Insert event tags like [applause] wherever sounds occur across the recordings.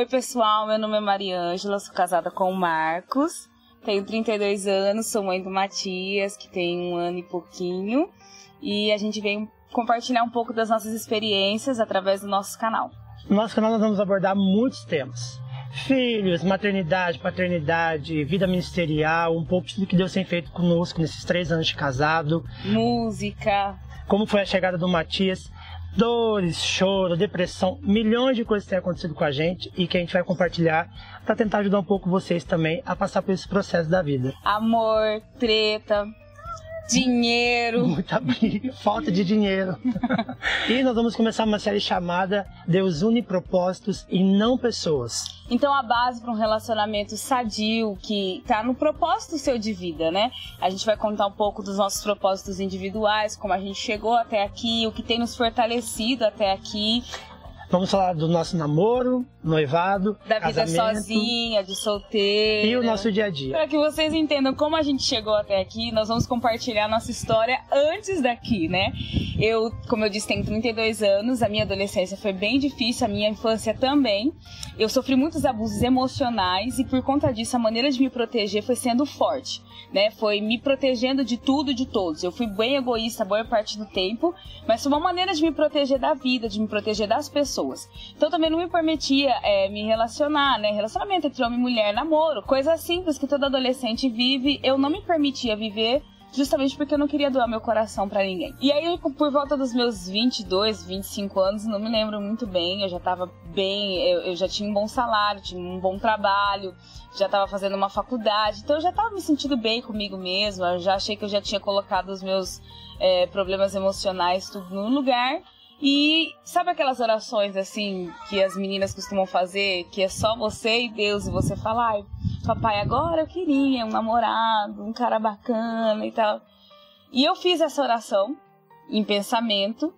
Oi, pessoal, meu nome é Mariângela, sou casada com o Marcos, tenho 32 anos, sou mãe do Matias, que tem um ano e pouquinho, e a gente vem compartilhar um pouco das nossas experiências através do nosso canal. No nosso canal nós vamos abordar muitos temas. Filhos, maternidade, paternidade, vida ministerial, um pouco do que Deus tem feito conosco nesses três anos de casado. Música. Como foi a chegada do Matias dores, choro, depressão, milhões de coisas têm acontecido com a gente e que a gente vai compartilhar para tentar ajudar um pouco vocês também a passar por esse processo da vida. Amor, treta, dinheiro. Muita briga, falta de dinheiro. e nós vamos começar uma série chamada Deus une propósitos e não pessoas. Então a base para um relacionamento sadio que tá no propósito seu de vida, né? A gente vai contar um pouco dos nossos propósitos individuais, como a gente chegou até aqui, o que tem nos fortalecido até aqui. Vamos falar do nosso namoro, noivado, da vida sozinha, de solteira. E o nosso dia a dia. Para que vocês entendam como a gente chegou até aqui, nós vamos compartilhar nossa história antes daqui, né? Eu, como eu disse, tenho 32 anos, a minha adolescência foi bem difícil, a minha infância também. Eu sofri muitos abusos emocionais e por conta disso a maneira de me proteger foi sendo forte, né? Foi me protegendo de tudo e de todos. Eu fui bem egoísta boa parte do tempo, mas foi uma maneira de me proteger da vida, de me proteger das pessoas pessoas. Então também não me permitia é, me relacionar, né? Relacionamento entre homem e mulher, namoro, coisas simples que todo adolescente vive, eu não me permitia viver justamente porque eu não queria doar meu coração para ninguém. E aí, por volta dos meus 22, 25 anos, não me lembro muito bem, eu já tava bem, eu, eu já tinha um bom salário, tinha um bom trabalho, já tava fazendo uma faculdade, então eu já tava me sentindo bem comigo mesma, eu já achei que eu já tinha colocado os meus é, problemas emocionais tudo no lugar. E sabe aquelas orações assim que as meninas costumam fazer, que é só você e Deus e você fala, ai, papai, agora eu queria um namorado, um cara bacana e tal. E eu fiz essa oração em pensamento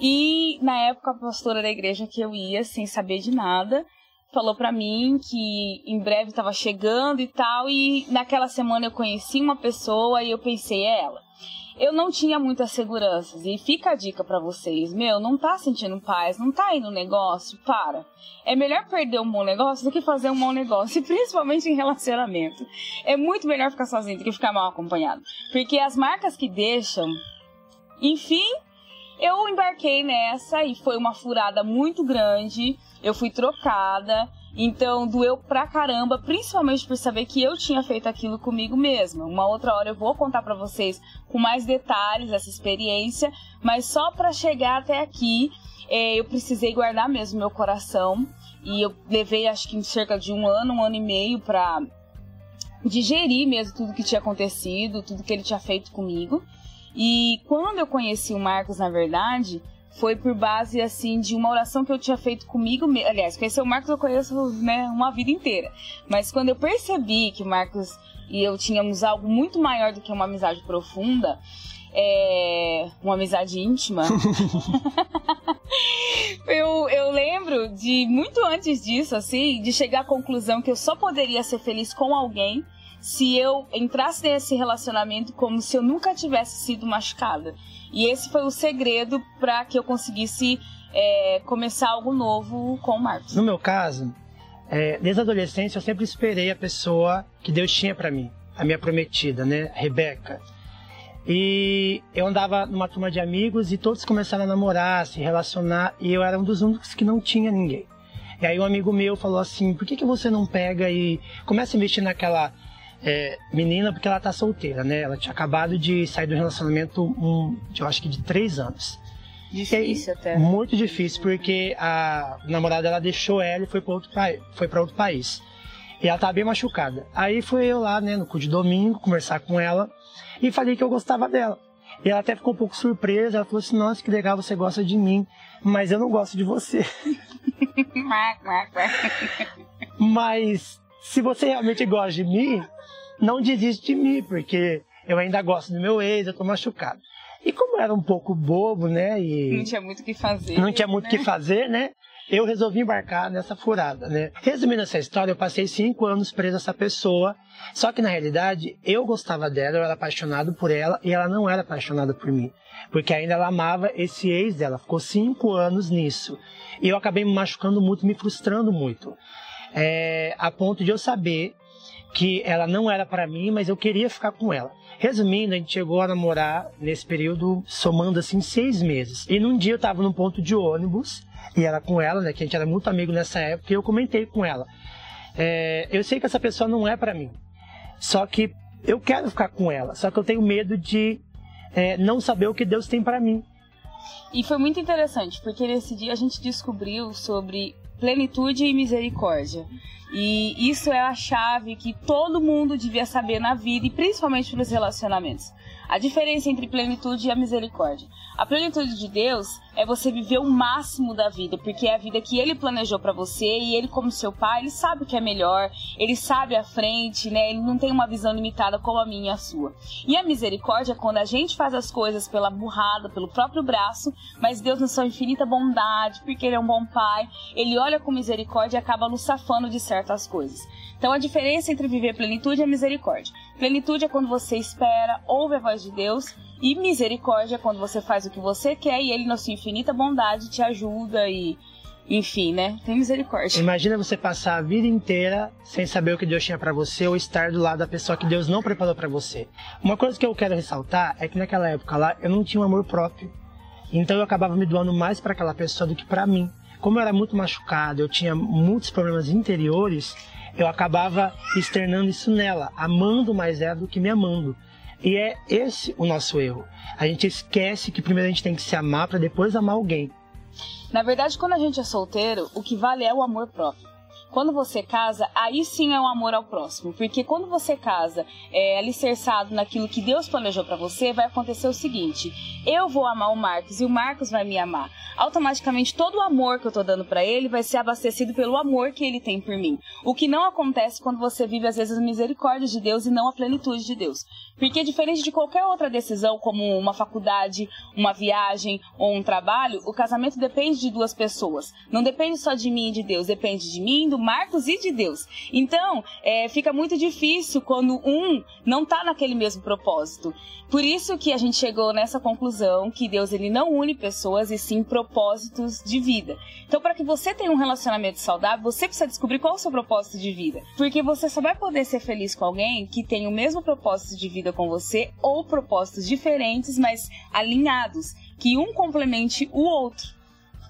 e na época a pastora da igreja que eu ia, sem saber de nada, falou para mim que em breve estava chegando e tal e naquela semana eu conheci uma pessoa e eu pensei, é ela eu não tinha muitas seguranças. E fica a dica para vocês: meu, não tá sentindo paz, não tá indo negócio? Para. É melhor perder um bom negócio do que fazer um mau negócio, [laughs] principalmente em relacionamento. É muito melhor ficar sozinho do que ficar mal acompanhado. Porque as marcas que deixam. Enfim, eu embarquei nessa e foi uma furada muito grande. Eu fui trocada. Então doeu pra caramba, principalmente por saber que eu tinha feito aquilo comigo mesma. Uma outra hora eu vou contar para vocês com mais detalhes essa experiência, mas só para chegar até aqui é, eu precisei guardar mesmo meu coração e eu levei acho que cerca de um ano, um ano e meio para digerir mesmo tudo que tinha acontecido, tudo que ele tinha feito comigo. E quando eu conheci o Marcos, na verdade, foi por base, assim, de uma oração que eu tinha feito comigo. Aliás, conhecer o Marcos eu conheço, né, uma vida inteira. Mas quando eu percebi que o Marcos e eu tínhamos algo muito maior do que uma amizade profunda, é, uma amizade íntima. [laughs] eu, eu lembro de muito antes disso, assim, de chegar à conclusão que eu só poderia ser feliz com alguém se eu entrasse nesse relacionamento como se eu nunca tivesse sido machucada. E esse foi o segredo para que eu conseguisse é, começar algo novo com o Marcos. No meu caso, é, desde a adolescência eu sempre esperei a pessoa que Deus tinha para mim, a minha prometida, né, Rebeca. E eu andava numa turma de amigos e todos começaram a namorar, se relacionar, e eu era um dos únicos que não tinha ninguém. E aí um amigo meu falou assim, por que, que você não pega e começa a investir naquela é, menina porque ela tá solteira, né? Ela tinha acabado de sair do relacionamento, um, eu acho que de três anos. Difícil até. Muito difícil, porque a namorada ela deixou ela e foi para outro, foi outro país. E ela tava bem machucada. Aí fui eu lá, né, no cu de domingo, conversar com ela e falei que eu gostava dela. E ela até ficou um pouco surpresa, ela falou assim, nossa, que legal, você gosta de mim, mas eu não gosto de você. [laughs] mas se você realmente gosta de mim, não desiste de mim, porque eu ainda gosto do meu ex, eu tô machucado. E como era um pouco bobo, né? E não tinha muito o que fazer. Não tinha muito o né? que fazer, né? eu resolvi embarcar nessa furada, né? Resumindo essa história, eu passei cinco anos preso a essa pessoa, só que na realidade eu gostava dela, eu era apaixonado por ela e ela não era apaixonada por mim, porque ainda ela amava esse ex dela, ficou cinco anos nisso. E eu acabei me machucando muito, me frustrando muito, é, a ponto de eu saber que ela não era para mim, mas eu queria ficar com ela. Resumindo, a gente chegou a namorar nesse período, somando assim seis meses. E num dia eu tava num ponto de ônibus, e ela com ela, né, que a gente era muito amigo nessa época, e eu comentei com ela. É, eu sei que essa pessoa não é para mim, só que eu quero ficar com ela, só que eu tenho medo de é, não saber o que Deus tem para mim. E foi muito interessante, porque nesse dia a gente descobriu sobre plenitude e misericórdia. E isso é a chave que todo mundo devia saber na vida e principalmente nos relacionamentos. A diferença entre plenitude e a misericórdia. A plenitude de Deus é você viver o máximo da vida, porque é a vida que ele planejou para você e ele como seu pai, ele sabe o que é melhor, ele sabe a frente, né? Ele não tem uma visão limitada como a minha e a sua. E a misericórdia é quando a gente faz as coisas pela burrada, pelo próprio braço, mas Deus na sua infinita bondade, porque ele é um bom pai, ele olha com misericórdia e acaba nos safando de certas coisas. Então a diferença entre viver plenitude e misericórdia. Plenitude é quando você espera, ouve a voz de Deus, e misericórdia quando você faz o que você quer e ele, na sua infinita bondade, te ajuda e. Enfim, né? Tem misericórdia. Imagina você passar a vida inteira sem saber o que Deus tinha para você ou estar do lado da pessoa que Deus não preparou para você. Uma coisa que eu quero ressaltar é que naquela época lá eu não tinha um amor próprio. Então eu acabava me doando mais para aquela pessoa do que para mim. Como eu era muito machucado, eu tinha muitos problemas interiores, eu acabava externando isso nela, amando mais ela do que me amando. E é esse o nosso erro. A gente esquece que primeiro a gente tem que se amar para depois amar alguém. Na verdade, quando a gente é solteiro, o que vale é o amor próprio. Quando você casa, aí sim é um amor ao próximo. Porque quando você casa é, alicerçado naquilo que Deus planejou para você, vai acontecer o seguinte: eu vou amar o Marcos e o Marcos vai me amar. Automaticamente, todo o amor que eu tô dando para ele vai ser abastecido pelo amor que ele tem por mim. O que não acontece quando você vive, às vezes, a misericórdia de Deus e não a plenitude de Deus. Porque, diferente de qualquer outra decisão, como uma faculdade, uma viagem ou um trabalho, o casamento depende de duas pessoas. Não depende só de mim e de Deus, depende de mim, do Marcos e de Deus. Então, é, fica muito difícil quando um não está naquele mesmo propósito. Por isso que a gente chegou nessa conclusão que Deus ele não une pessoas e sim propósitos de vida. Então, para que você tenha um relacionamento saudável, você precisa descobrir qual é o seu propósito de vida. Porque você só vai poder ser feliz com alguém que tem o mesmo propósito de vida com você ou propósitos diferentes, mas alinhados, que um complemente o outro.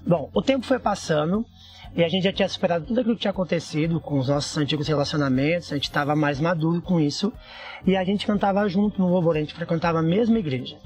Bom, o tempo foi passando e a gente já tinha superado tudo aquilo que tinha acontecido com os nossos antigos relacionamentos, a gente estava mais maduro com isso. E a gente cantava junto no louvor, a gente frequentava a mesma igreja.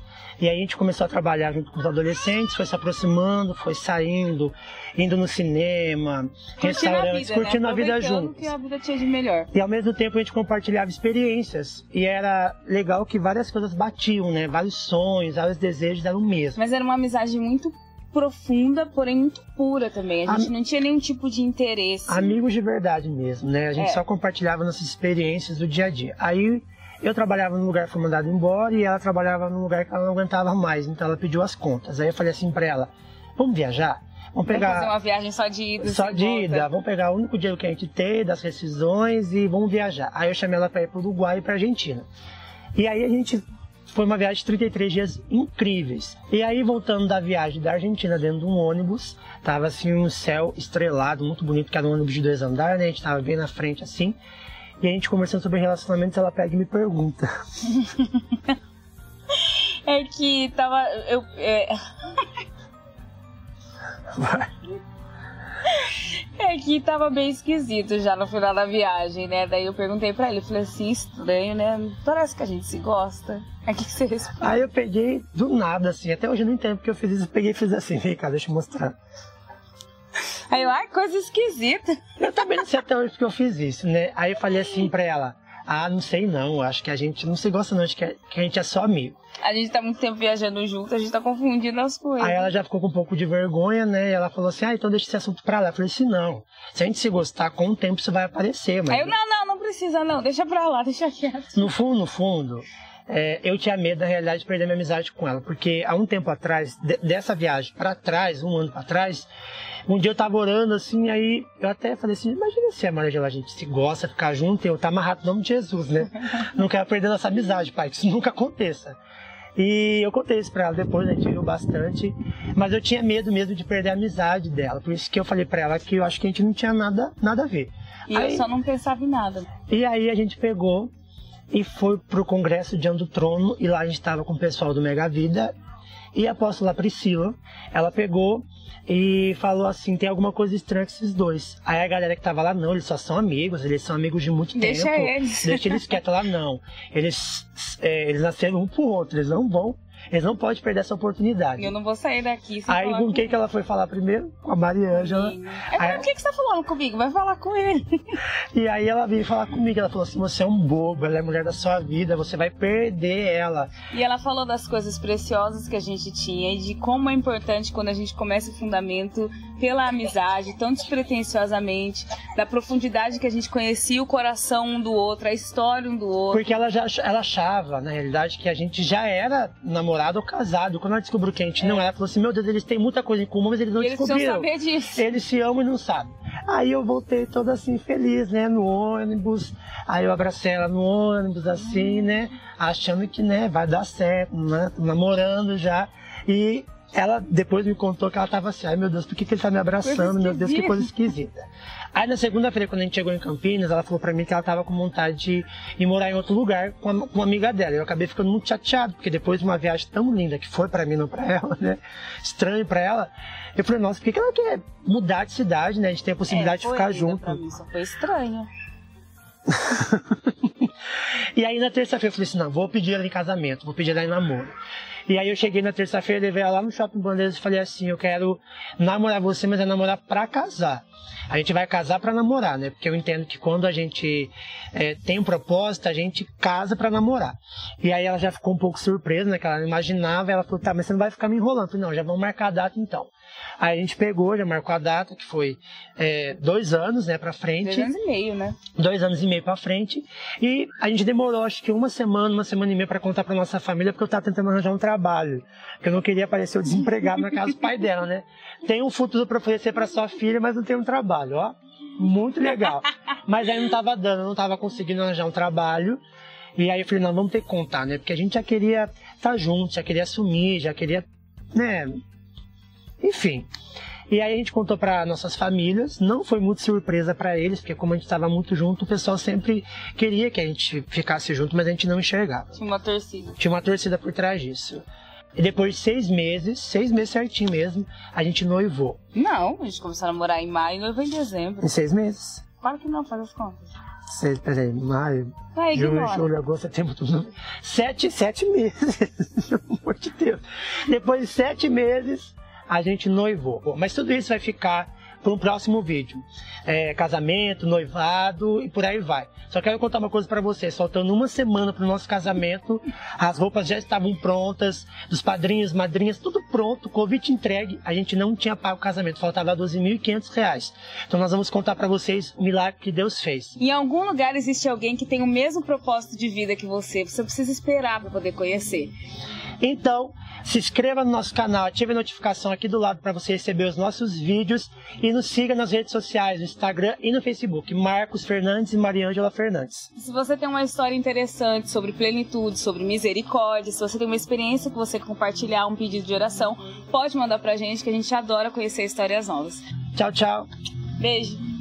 E aí a gente começou a trabalhar junto com os adolescentes, foi se aproximando, foi saindo, indo no cinema, curtindo restaurantes, a vida, curtindo né? a vida juntos. que a vida tinha de melhor. E ao mesmo tempo a gente compartilhava experiências. E era legal que várias coisas batiam, né? Vários sonhos, vários desejos eram o mesmo. Mas era uma amizade muito profunda, porém muito pura também. A gente Am... não tinha nenhum tipo de interesse. Amigos de verdade mesmo, né? A gente é. só compartilhava nossas experiências do dia a dia. Aí eu trabalhava num lugar que foi mandado embora e ela trabalhava num lugar que ela não aguentava mais, então ela pediu as contas. Aí eu falei assim para ela: "Vamos viajar?" Vamos pegar. Vamos fazer uma viagem só de ida. Só de ida. Volta. Vamos pegar o único dinheiro que a gente tem, das rescisões e vamos viajar. Aí eu chamei ela para ir para o Uruguai e para Argentina. E aí a gente foi uma viagem de 33 dias incríveis. E aí, voltando da viagem da Argentina dentro de um ônibus, tava assim um céu estrelado, muito bonito, que era um ônibus de dois andares, né? A gente tava bem na frente assim. E a gente conversando sobre relacionamentos, ela pega e me pergunta. [laughs] é que tava. Eu. É... Vai. É que tava bem esquisito já no final da viagem, né? Daí eu perguntei pra ele, falei assim, estranho, né? Parece que a gente se gosta. O que, você respondeu? Aí eu peguei do nada, assim, até hoje eu não entendo porque eu fiz isso, eu peguei e fiz assim, vem cá, deixa eu mostrar. Aí eu, ai, coisa esquisita. Eu também não sei até hoje porque eu fiz isso, né? Aí eu falei assim pra ela, ah, não sei não, acho que a gente não se gosta não, acho que, a gente é só amigo. A gente tá muito tempo viajando junto, a gente tá confundindo as coisas. Aí ela já ficou com um pouco de vergonha, né? E ela falou assim, ah, então deixa esse assunto pra lá. Eu falei assim, não, se a gente se gostar, com o tempo isso vai aparecer, mas... Aí eu, não, não, não precisa não, deixa pra lá, deixa quieto. No fundo, no fundo, é, eu tinha medo, na realidade, de perder minha amizade com ela. Porque há um tempo atrás, de, dessa viagem para trás, um ano para trás, um dia eu tava orando assim, aí eu até falei assim: imagina se a Maria a gente se gosta, ficar junto, e eu tá amarrado no nome de Jesus, né? [laughs] Não quero perder nossa amizade, pai, que isso nunca aconteça. E eu contei isso pra ela depois, a gente riu bastante. Mas eu tinha medo mesmo de perder a amizade dela. Por isso que eu falei pra ela que eu acho que a gente não tinha nada, nada a ver. E aí, eu só não pensava em nada. E aí a gente pegou e foi pro congresso diante do trono. E lá a gente tava com o pessoal do Mega Vida. E a apóstola Priscila, ela pegou e falou assim: tem alguma coisa estranha com esses dois. Aí a galera que tava lá, não, eles só são amigos, eles são amigos de muito Deixa tempo. Eles. Deixa eles quietos lá, não. Eles, é, eles nasceram um pro outro, eles não vão eles não podem perder essa oportunidade. Eu não vou sair daqui sem Aí com quem que ela foi falar primeiro? Com a Maria Ângela. É, aí... Por que, que você tá falando comigo? Vai falar com ele. [laughs] E aí ela veio falar comigo. Ela falou assim: você é um bobo, ela é a mulher da sua vida, você vai perder ela. E ela falou das coisas preciosas que a gente tinha e de como é importante quando a gente começa o fundamento pela amizade, tão despretensiosamente, da profundidade que a gente conhecia o coração um do outro, a história um do outro. Porque ela já ela achava, na realidade, que a gente já era namorado ou casado. Quando ela descobriu que a gente é. não era, ela falou assim: Meu Deus, eles têm muita coisa em comum, mas eles não eles descobriram. Saber disso. Eles se amam e não sabem. Aí eu voltei toda assim, feliz, né, no ônibus. Aí eu abracei ela no ônibus, assim, hum. né, achando que, né, vai dar certo, né, namorando já. E ela depois me contou que ela tava assim, ai meu Deus, por que, que ele tá me abraçando? Meu Deus, que coisa esquisita. Aí na segunda-feira, quando a gente chegou em Campinas, ela falou pra mim que ela tava com vontade de ir morar em outro lugar com, a, com uma amiga dela. Eu acabei ficando muito chateado, porque depois de uma viagem tão linda que foi para mim, não pra [laughs] ela, né? Estranho pra ela. Eu falei, nossa, por que, que ela quer mudar de cidade, né? A gente tem a possibilidade é, de ficar junto. Pra mim, só foi estranho. [laughs] e aí na terça-feira eu falei assim, não, vou pedir ela em casamento, vou pedir ela em namoro. E aí eu cheguei na terça-feira, levei ela lá no Shopping Bandeiras e falei assim, eu quero namorar você, mas é namorar pra casar. A gente vai casar para namorar, né? Porque eu entendo que quando a gente é, tem um propósito, a gente casa para namorar. E aí ela já ficou um pouco surpresa, né? Que ela imaginava, ela falou, tá, mas você não vai ficar me enrolando. Eu falei, não, já vamos marcar a data então. Aí a gente pegou, já marcou a data, que foi é, dois anos, né, pra frente. Dois anos e meio, né? Dois anos e meio pra frente. E a gente demorou, acho que uma semana, uma semana e meia para contar pra nossa família, porque eu tava tentando arranjar um trabalho. Porque eu não queria aparecer desempregado na casa do pai dela, né? Tem um futuro para oferecer para sua filha, mas não tem um trabalho, ó. Muito legal. Mas aí não tava dando, não tava conseguindo arranjar um trabalho. E aí eu falei, não, vamos ter que contar, né? Porque a gente já queria estar tá junto, já queria assumir, já queria, né, enfim. E aí a gente contou para nossas famílias, não foi muito surpresa para eles, porque como a gente estava muito junto, o pessoal sempre queria que a gente ficasse junto, mas a gente não enxergava. Tinha uma torcida. Tinha uma torcida por trás disso. E depois de seis meses, seis meses certinho mesmo, a gente noivou. Não, a gente começou a namorar em maio e noivou em dezembro. Em seis meses? Claro que não, faz as contas. Seis, peraí, maio, é, junho, julho, agosto, setembro, tudo. Sete, sete meses, [laughs] pelo amor de Deus. Depois de sete meses, a gente noivou. Mas tudo isso vai ficar para um próximo vídeo. É, casamento, noivado e por aí vai. Só quero contar uma coisa para vocês. Faltando uma semana para o nosso casamento, as roupas já estavam prontas, dos padrinhos, madrinhas, tudo pronto, convite entregue. A gente não tinha pago o casamento, faltava 12.500 reais. Então nós vamos contar para vocês o milagre que Deus fez. Em algum lugar existe alguém que tem o mesmo propósito de vida que você. Você precisa esperar para poder conhecer. Então, se inscreva no nosso canal, ative a notificação aqui do lado para você receber os nossos vídeos e nos siga nas redes sociais, no Instagram e no Facebook, Marcos Fernandes e Mariângela Fernandes. Se você tem uma história interessante sobre plenitude, sobre misericórdia, se você tem uma experiência que você compartilhar, um pedido de oração, pode mandar pra gente que a gente adora conhecer histórias novas. Tchau, tchau. Beijo.